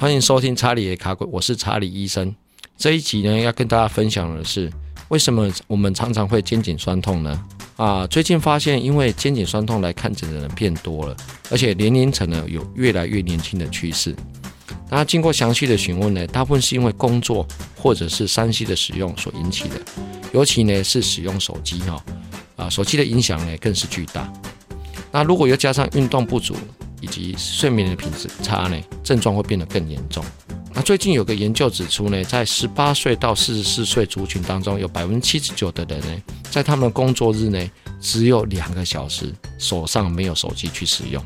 欢迎收听查理的卡鬼，我是查理医生。这一集呢，要跟大家分享的是，为什么我们常常会肩颈酸痛呢？啊，最近发现，因为肩颈酸痛来看诊的人变多了，而且年龄层呢有越来越年轻的趋势。那经过详细的询问呢，大部分是因为工作或者是三 C 的使用所引起的，尤其呢是使用手机哈，啊，手机的影响呢更是巨大。那如果又加上运动不足，及睡眠的品质差呢，症状会变得更严重。那最近有个研究指出呢，在十八岁到四十四岁族群当中，有百分之七十九的人呢，在他们的工作日呢，只有两个小时手上没有手机去使用。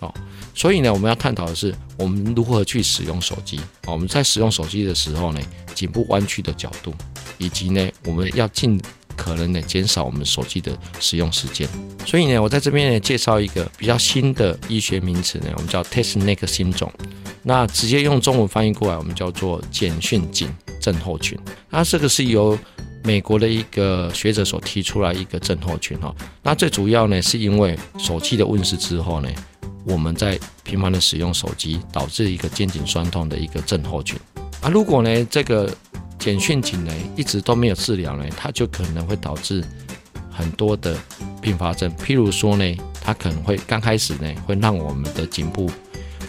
哦，所以呢，我们要探讨的是，我们如何去使用手机。我们在使用手机的时候呢，颈部弯曲的角度，以及呢，我们要尽。可能呢减少我们手机的使用时间，所以呢，我在这边呢介绍一个比较新的医学名词呢，我们叫 test neck 新种。那直接用中文翻译过来，我们叫做简讯颈症候群。那这个是由美国的一个学者所提出来一个症候群哈。那最主要呢，是因为手机的问世之后呢，我们在频繁的使用手机，导致一个肩颈酸痛的一个症候群。啊，如果呢这个简讯颈呢一直都没有治疗呢，它就可能会导致很多的并发症。譬如说呢，它可能会刚开始呢会让我们的颈部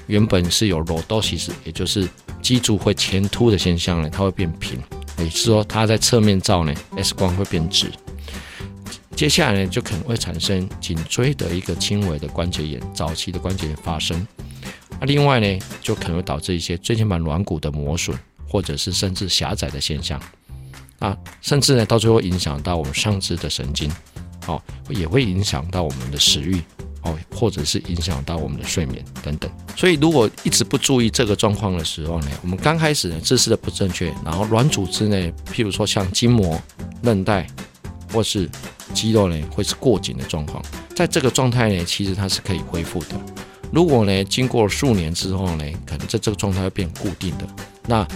原本是有 lordosis，也就是脊柱会前凸的现象呢，它会变平，也是说它在侧面照呢 X 光会变直。接下来呢就可能会产生颈椎的一个轻微的关节炎，早期的关节炎发生。那另外呢就可能会导致一些椎间盘软骨的磨损。或者是甚至狭窄的现象，啊，甚至呢，到最后影响到我们上肢的神经，哦，也会影响到我们的食欲，哦，或者是影响到我们的睡眠等等。所以，如果一直不注意这个状况的时候呢，我们刚开始呢姿势的不正确，然后软组织呢，譬如说像筋膜、韧带或是肌肉呢，会是过紧的状况。在这个状态呢，其实它是可以恢复的。如果呢，经过数年之后呢，可能在这个状态会变固定的，那。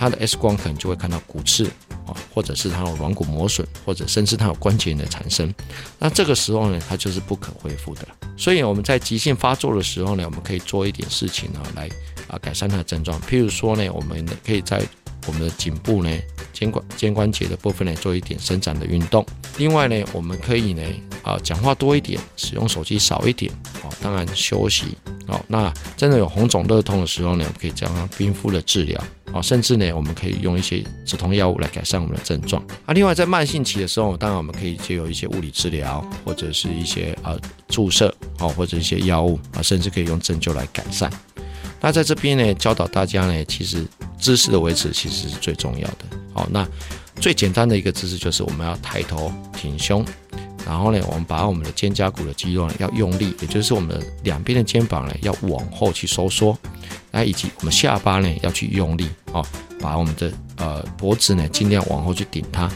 它的 X 光可能就会看到骨刺啊，或者是它有软骨磨损，或者甚至它有关节炎的产生。那这个时候呢，它就是不可恢复的。所以我们在急性发作的时候呢，我们可以做一点事情呢，来啊改善它的症状。譬如说呢，我们可以在我们的颈部呢、肩关肩关节的部分呢，做一点伸展的运动。另外呢，我们可以呢啊讲话多一点，使用手机少一点。哦，当然休息。哦，那真的有红肿热痛的时候呢，我们可以将它冰敷的治疗。哦，甚至呢，我们可以用一些止痛药物来改善我们的症状。啊，另外在慢性期的时候，当然我们可以借由一些物理治疗，或者是一些呃注射，哦，或者一些药物啊，甚至可以用针灸来改善。那在这边呢，教导大家呢，其实姿势的维持其实是最重要的。好，那最简单的一个姿势就是我们要抬头挺胸。然后呢，我们把我们的肩胛骨的肌肉呢要用力，也就是我们的两边的肩膀呢要往后去收缩，那以及我们下巴呢要去用力哦，把我们的呃脖子呢尽量往后去顶它，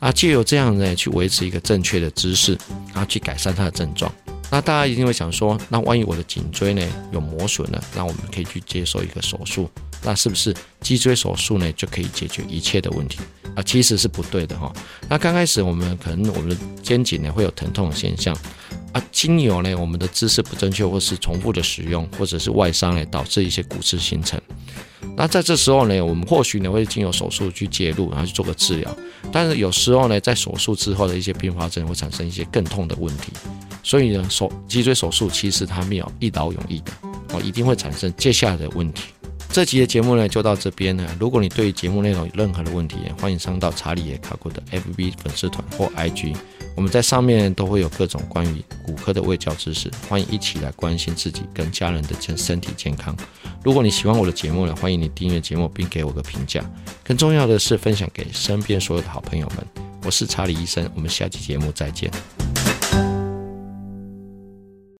啊，借由这样呢去维持一个正确的姿势，然后去改善它的症状。那大家一定会想说，那万一我的颈椎呢有磨损了，那我们可以去接受一个手术，那是不是脊椎手术呢就可以解决一切的问题？啊，其实是不对的哈。那刚开始我们可能我们的肩颈呢会有疼痛的现象，啊，经由呢我们的姿势不正确，或是重复的使用，或者是外伤呢导致一些骨刺形成。那在这时候呢，我们或许呢会经由手术去介入，然后去做个治疗。但是有时候呢，在手术之后的一些并发症会产生一些更痛的问题。所以呢，手脊椎手术其实它没有一劳永逸的，哦，一定会产生接下来的问题。这集的节目呢就到这边呢。如果你对节目内容有任何的问题，欢迎上到查理也卡库的 FB 粉丝团或 IG，我们在上面都会有各种关于骨科的卫教知识，欢迎一起来关心自己跟家人的健身体健康。如果你喜欢我的节目呢，欢迎你订阅节目并给我个评价。更重要的是分享给身边所有的好朋友们。我是查理医生，我们下期节目再见。